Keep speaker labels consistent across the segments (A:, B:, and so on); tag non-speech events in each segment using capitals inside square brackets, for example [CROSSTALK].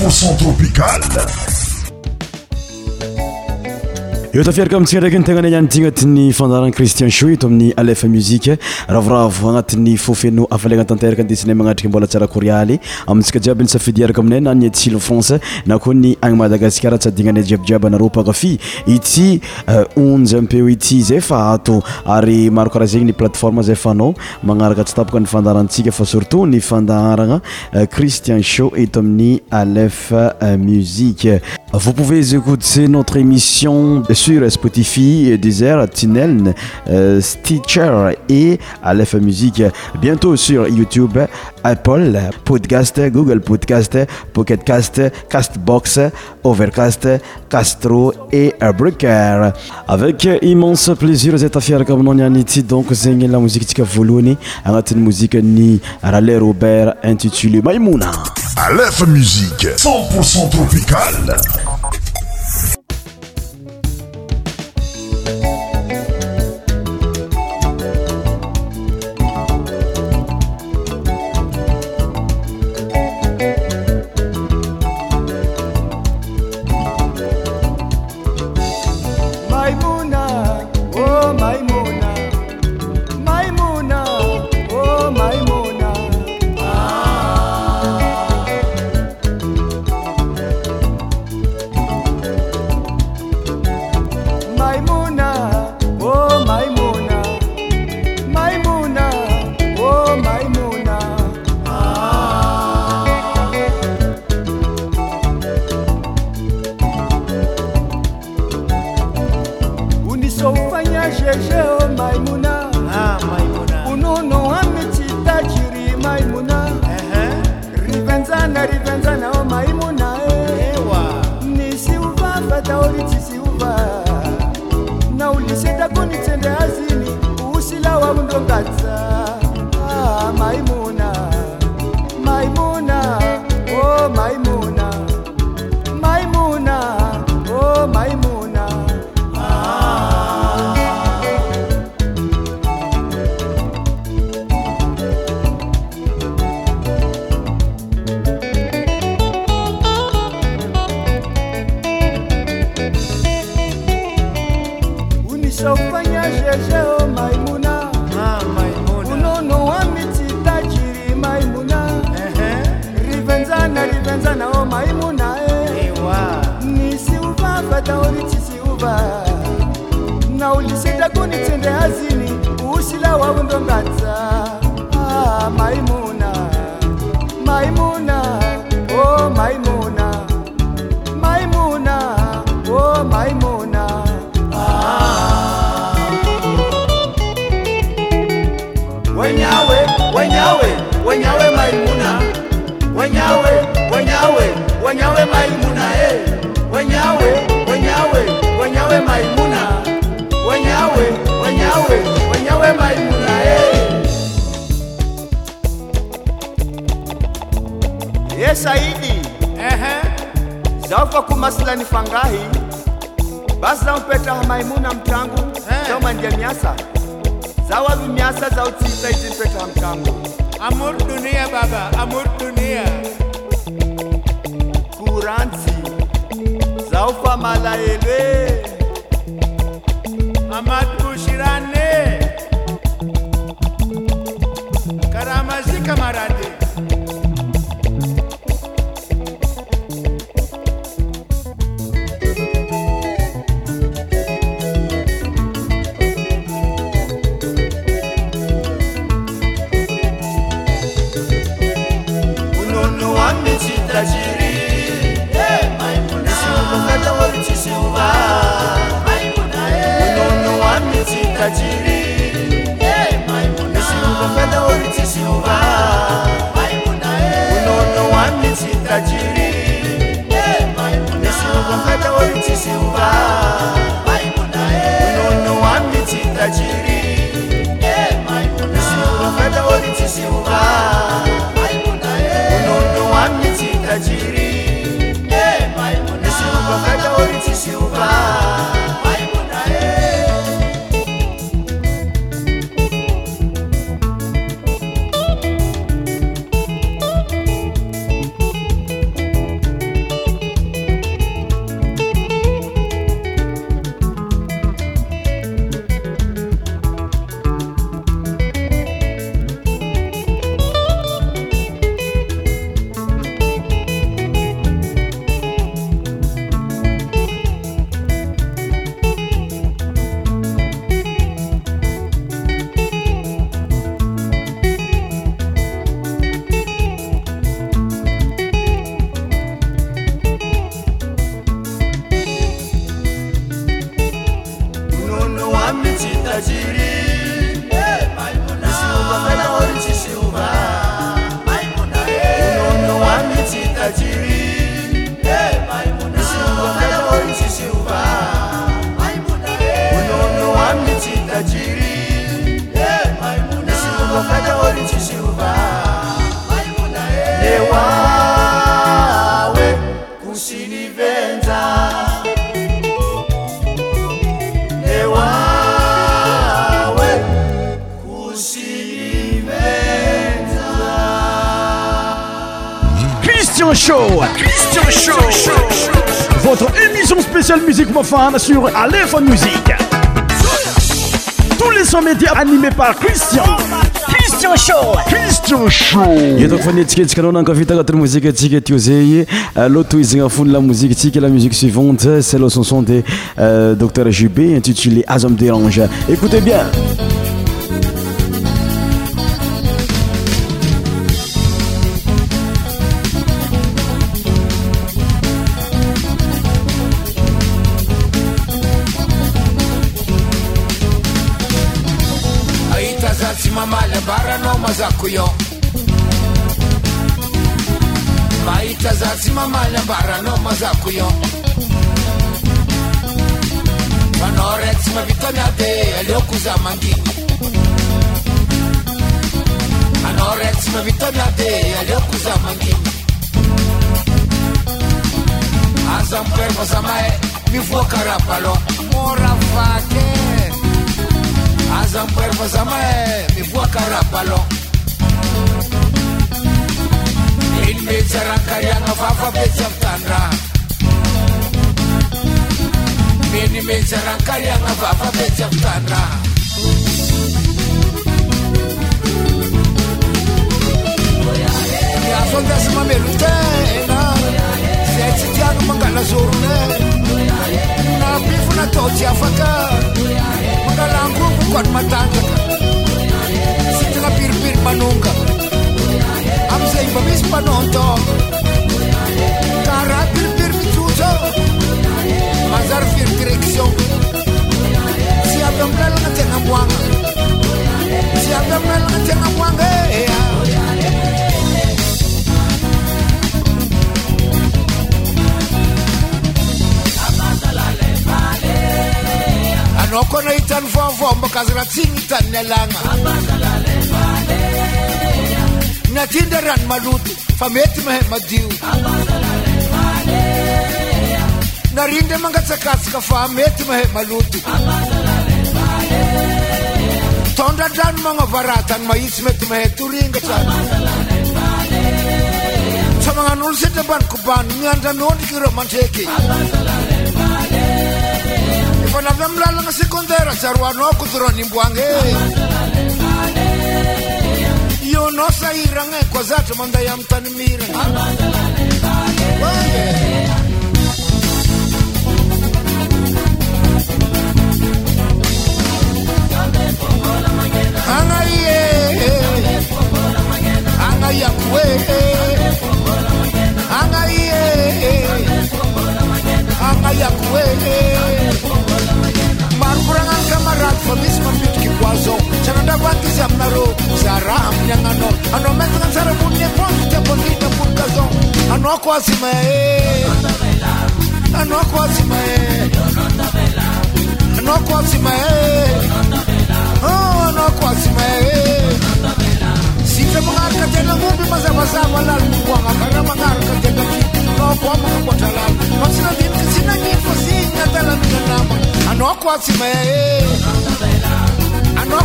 A: 100% tropical. etafiaraka mintsika ndraiky ntegnaa aina ny fandahrana cristien how eto amin'ny alf muzikravrav anat'ny ffeno aanatteraka es'ay manambola tsaaalyamtsaiayska anay asanaaaaasaiyi sur Spotify, Deezer, Tinel, euh, Stitcher et Aleph Music. Bientôt sur YouTube, Apple Podcast, Google Podcast, Pocket Cast, Castbox, Overcast, Castro et Breaker. Avec immense plaisir, vous êtes comme on donc c'est la musique qui a une musique ni Raleigh Robert intitulé Maimouna. Aleph Musique, 100% tropical. ye saidi ehe zaufa kumasilani fangahi basi zaumpeta hamaimuna mtangu zaumandia myasa zawavi myasa zautsisa itimpeta hamtangu amur dunia baba amur dunia kuransi zaufa malaelwe amatbushirane karamazikamarati City. cistinoetako fa nentsike tsikanao nankavitakatany mozike atsika tio zagny loa to izagny afony la mouzike tsika la musique suivante cela son son de euh, docteur jub intitulé azme derange écoutez bien kuyo maitazasimama nyambarano maza kuyo vanorex mavitamyade yaliyokuza mangi anorex mavitamyade yaliyokuza mangi azampervozamae mivuokarapalo moravake azampervozamae mivuokarapalo jiaayn iafndasa mamelotena zay tsy tiana mangala zoron napifonatao ty afaka mangalangobokona madangaka sy tanapiripiry manona am zei pa mis pa non to Cara per per mi chuzo Mazar fir direction Si abbiam tena Si tena eh, eh, eh. itan fo fo mbakazi ratsini tan nelanga Abasa la naty ndra rano maloto fa mety mahay madio narindra mangatsakatsaka fa mety mahay maloto tondradrano magnovaratany maitsy mety mahay toringatrar tsa magnan'olo setraabaniko bano miandranondriky ra mandrekyefa navy am' lalagna sekôndara jary ana ko tora'nimboagna e nosa irange kwa zato manda ya angaiye angayakwe famisymambitokykoazon sanandakankizyaminaro zara aminya ano anomezakazarabodnebotaoinabodkazon an koasima ankoaima ankoaimaan koasimae Sitra mangaraka tena ng'ombe mazavazava lalni kuanga kara mangaraka tena kiti nopo amakakwata lal matsina
B: dinka sina nyimpo sinya tala mina nama ee ano ee ano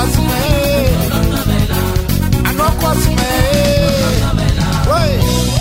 B: ee ano ee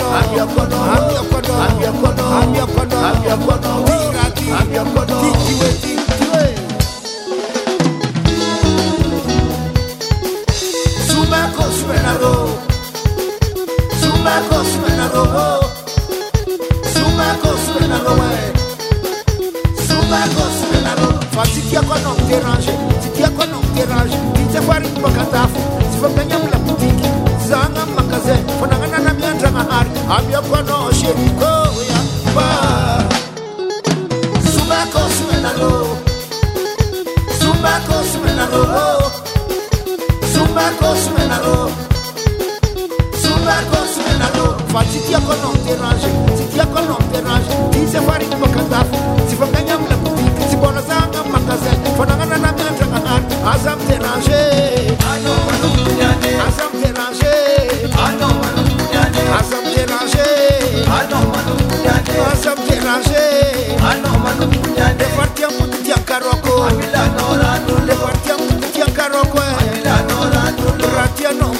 B: I'm your color.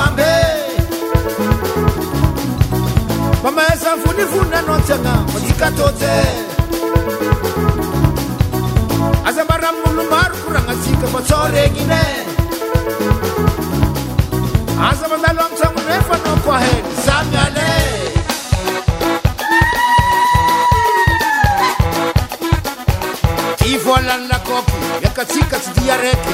B: amesaonfonannna adikat azabraolobaro koranatsikakôtsrenyn zvlalntanfanaphysamalolnlak katkatydk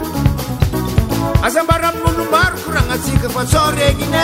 B: asanbara mulubar kurangazikekasoregine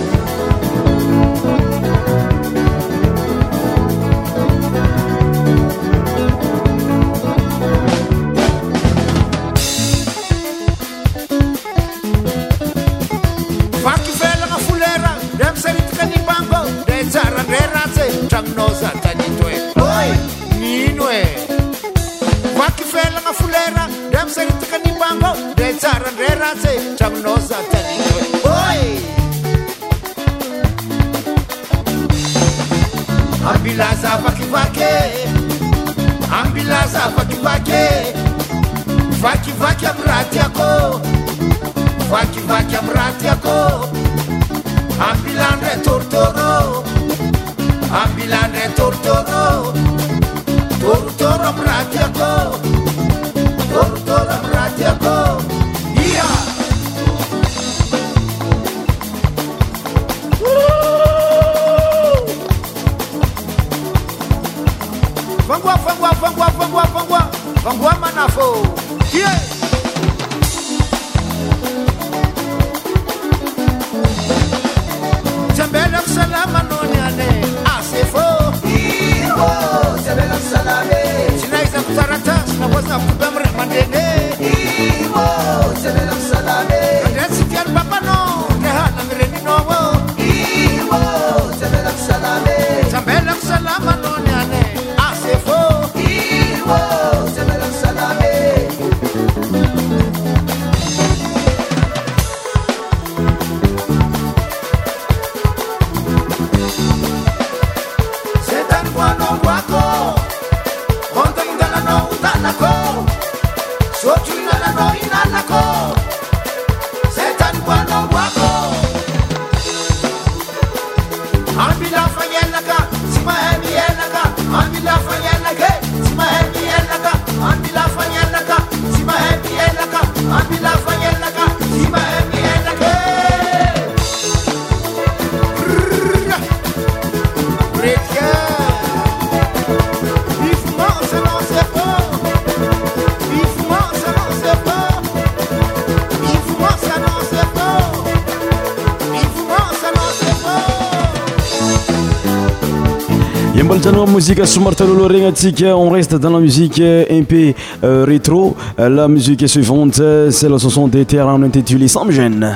C: sumarteloloremetiqe on reste dans la musique imp euh, euh, rétro euh, la musique est suivante cella sesont des terrain intitulé san mgêne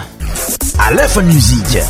C: àlfmusiq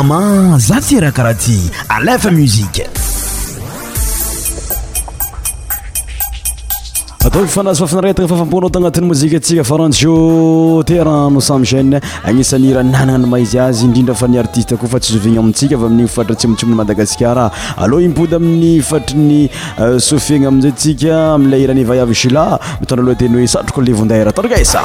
C: arahakaraha e ty aa atakofanaz fafinaratana fafampoanao tagnatin'nymozikatsika fa ranjo teran no samchane anisan'ny irananana ny maizy azy indrindra fa ny artiste koa fa tsy zovigna amintsika euh, avy amin'igny fatra tsimotsimona madagasikara alloa impody amin'ny fatriny sofiena aminzaysika amilay iranivayav shila mitondra aloha e teny hoe satroko levondara tndraasa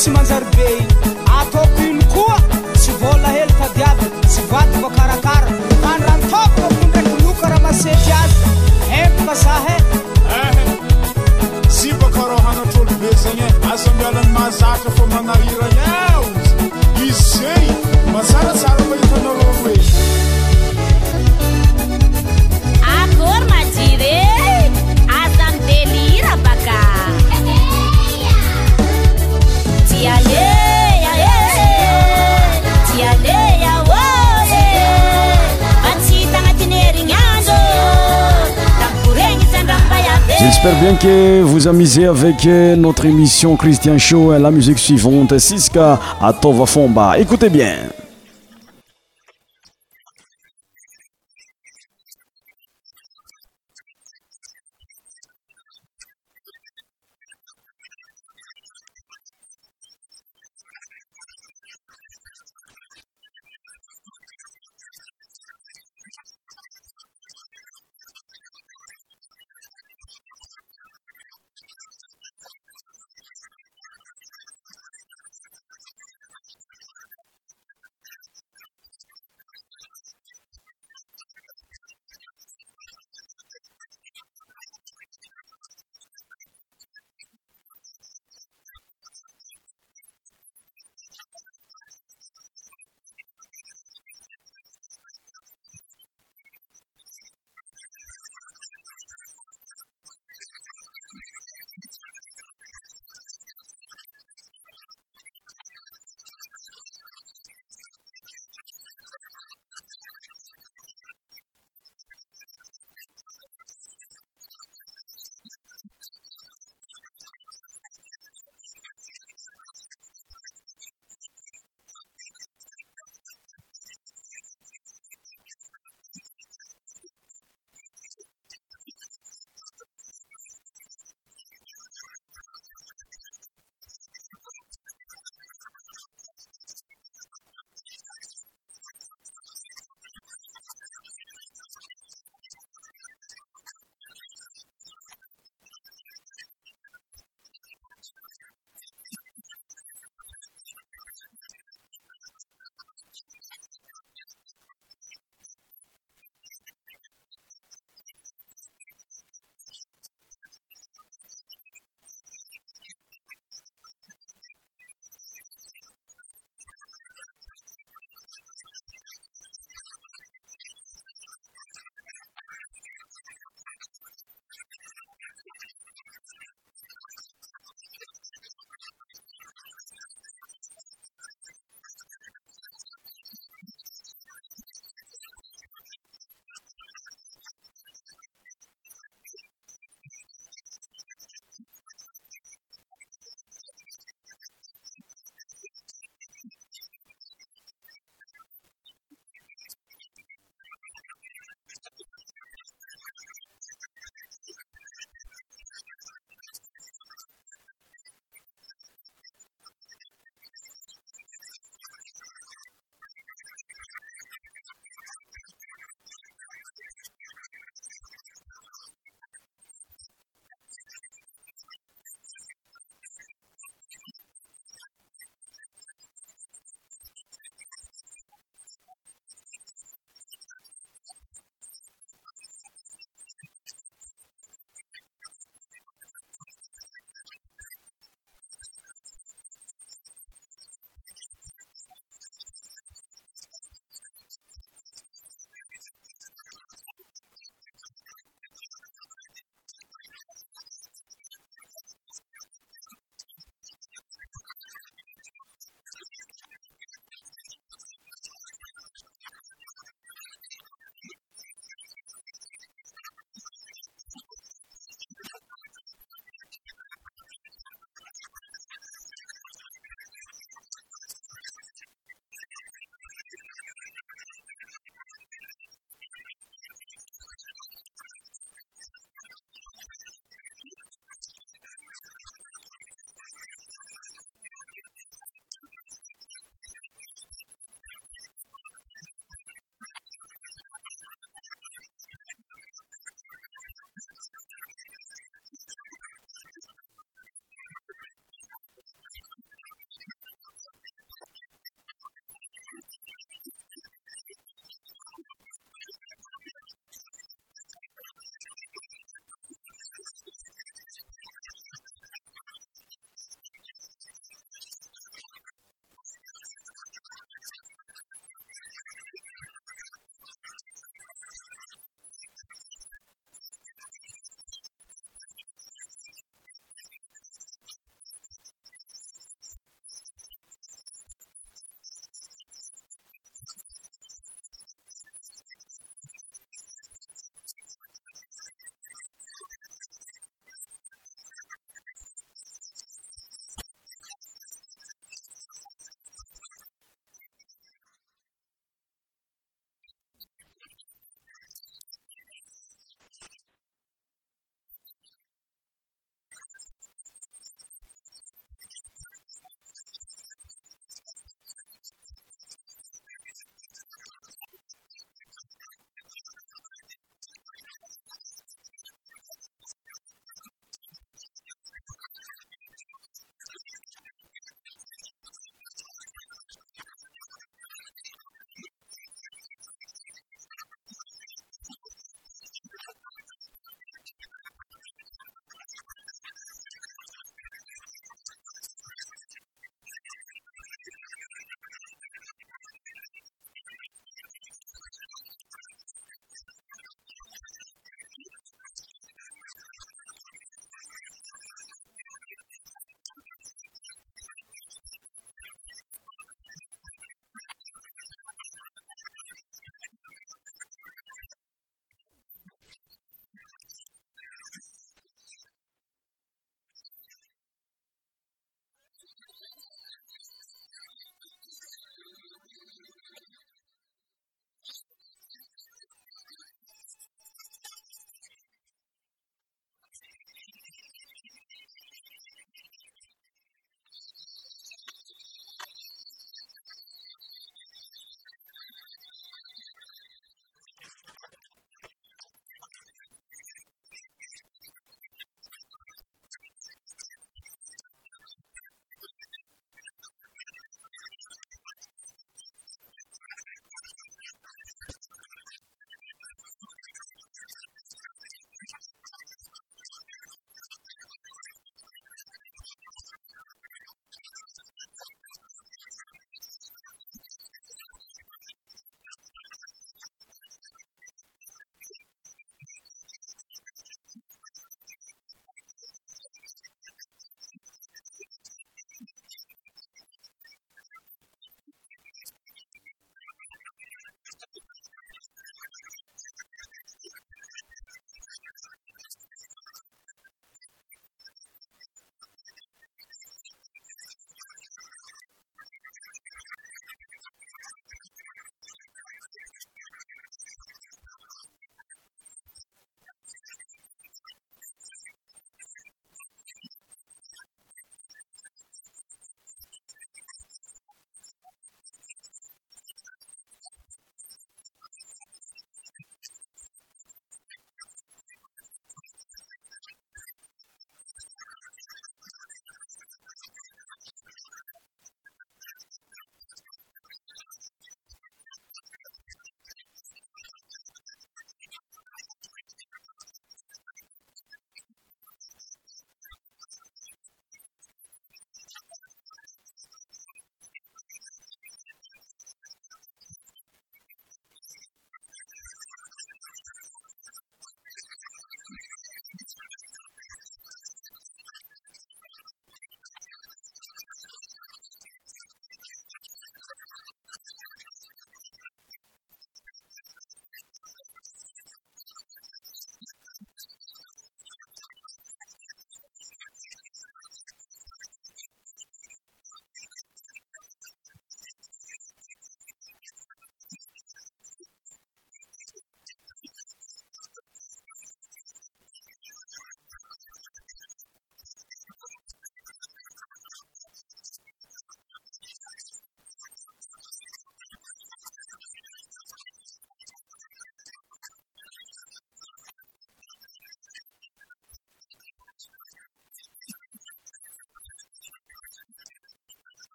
C: próximas árvores. bien que vous amusez avec euh, notre émission Christian Show et euh, la musique suivante, Siska à Tova Fomba. Écoutez bien.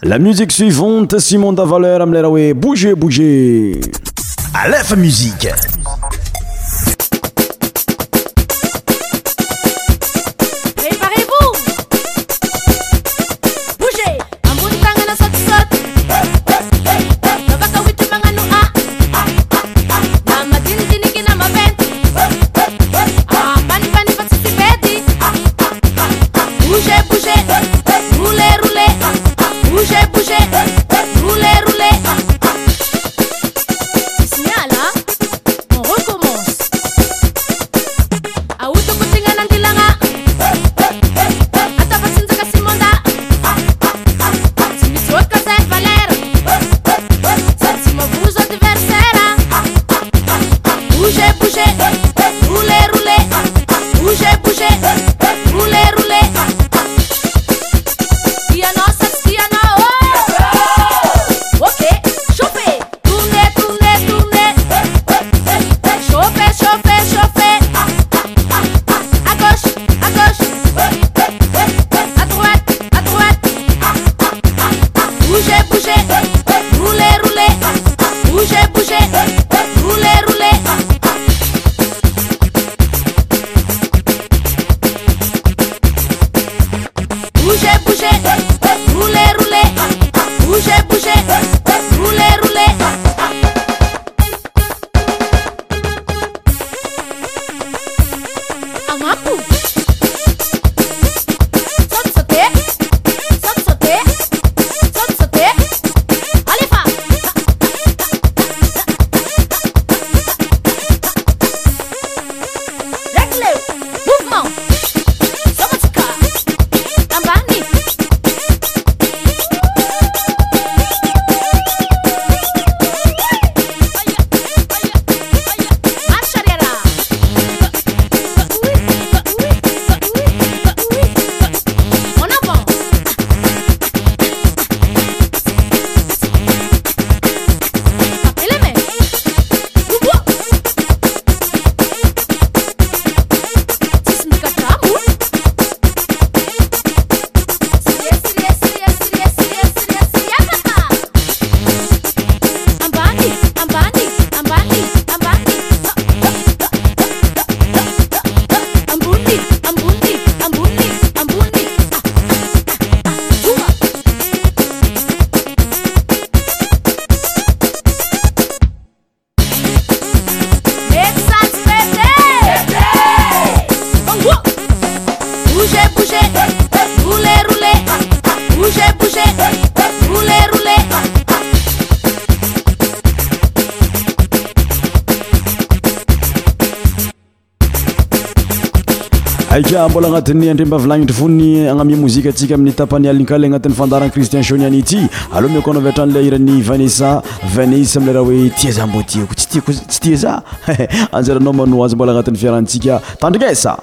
C: La musique suivante, Simon Davaleur, Amleraoué, bougez, bougez. Aleph Musique. mbola agnatin'ny andremba vilagnitry fony agnami mozika atsika amin'ny tapany alinkaly agnatin'ny fandarana kristian counianity aleha miko anaoaviatrany la airan'ny vanessa vanessa amiileraha hoe tia za mbo tiako tsy tiako tsy tia za eh [LAUGHS] anjaranao mano azy mbola agnatin'ny fiarantsika tandrignesa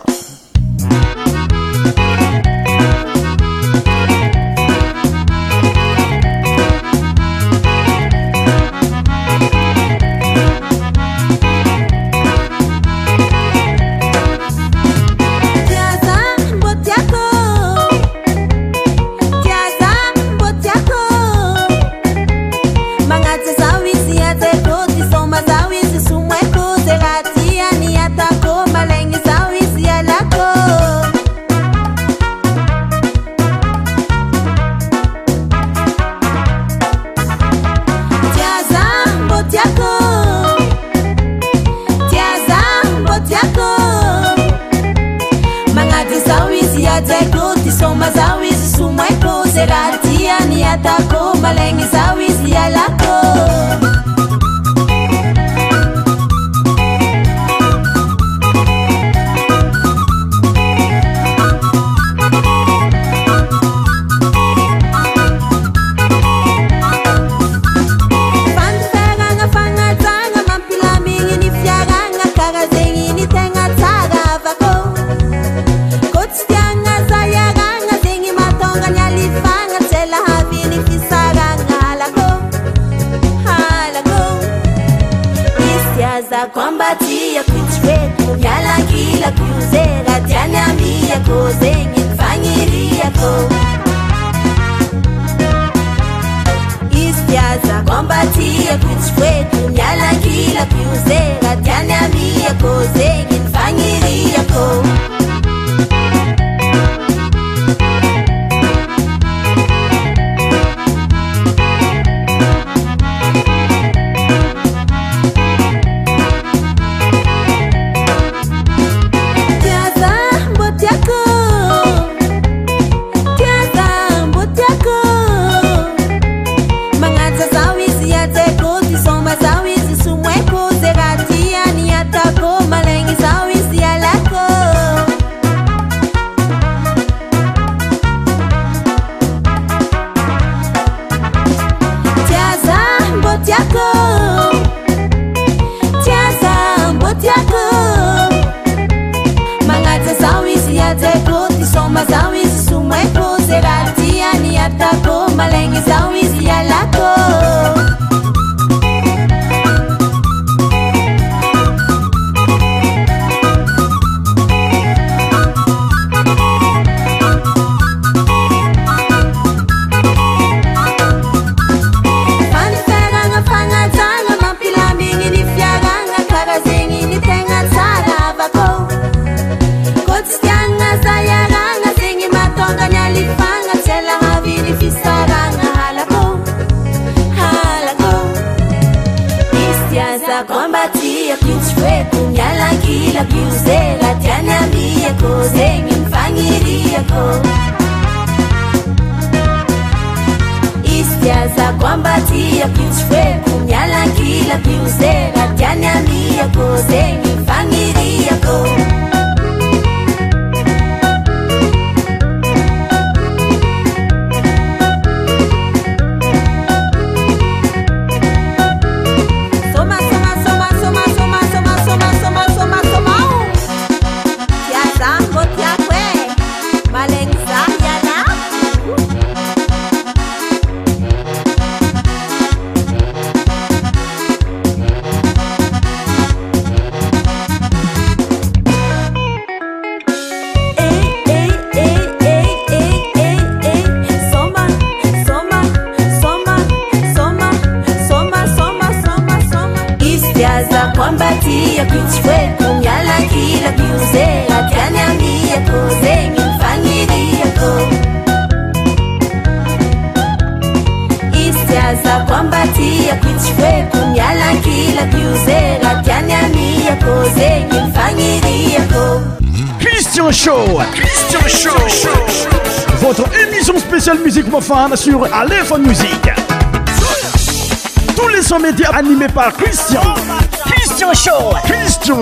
C: cristian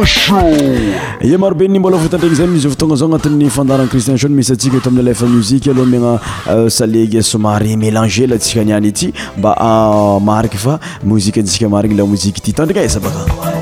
C: shoe marobeny mbola votandreigny zay misy ovotogna zao agnatin'ny fandarana christianshown misy antsika eto amin'ny alefa muzike aloha migna salege somary mélanger la tsika aniany ity mba euh, mariky fa moziky antsika marigny la mozike ity tandrina esa baka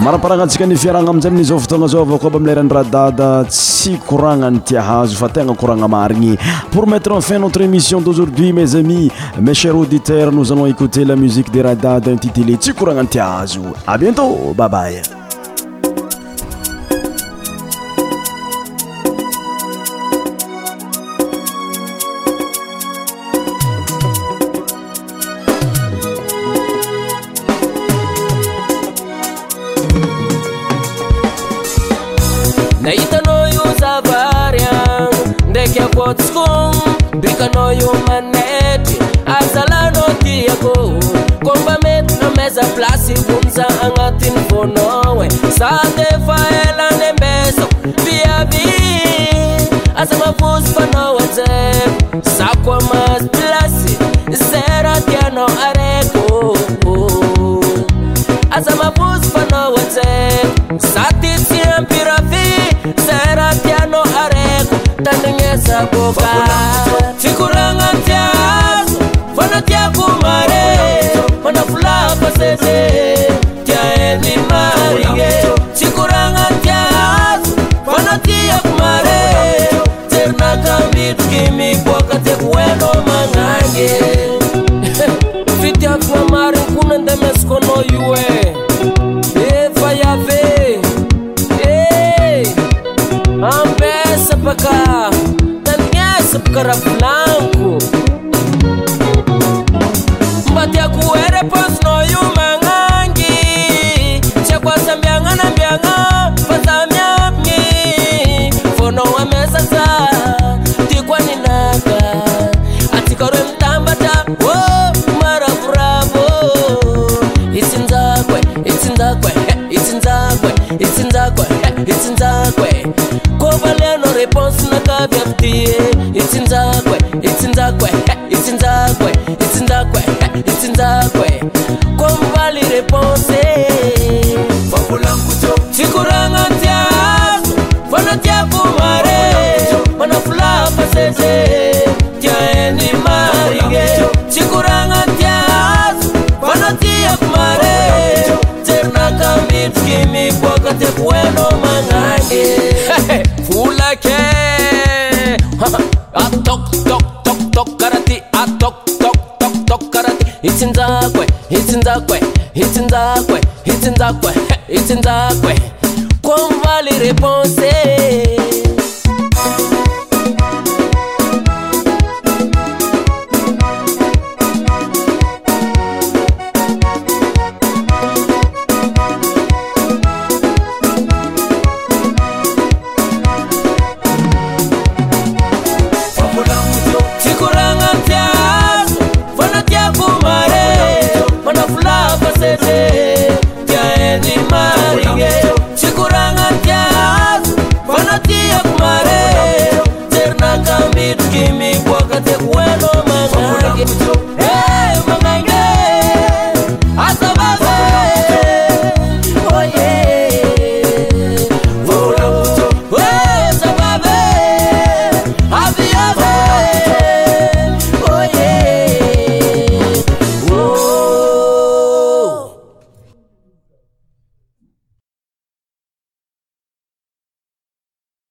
C: maraparagna antsika ny fiaragna amzay mizao fotogna zao avao koa ba amley rani rahadada ttsy kouragnanyti ahazo fa tegna kouragna marigny pour mettre enfin notre émission d'aujourd'hui mas amis mas cher auditeur nos alon écouter la musique de radade intitilé tsy kouragnany ti ahazo a bientôt babay
D: ana io manetry azalana tiakô kombamety amza plasyomza anatin'ny vôna e sat falanymbesak iai aaaozy aa zaoa mazo plasy z rah tianao araiko aaaozy aaa zaty syampirafy z rah tiana araiko tandrinesabôa tyaeni marie sikuranga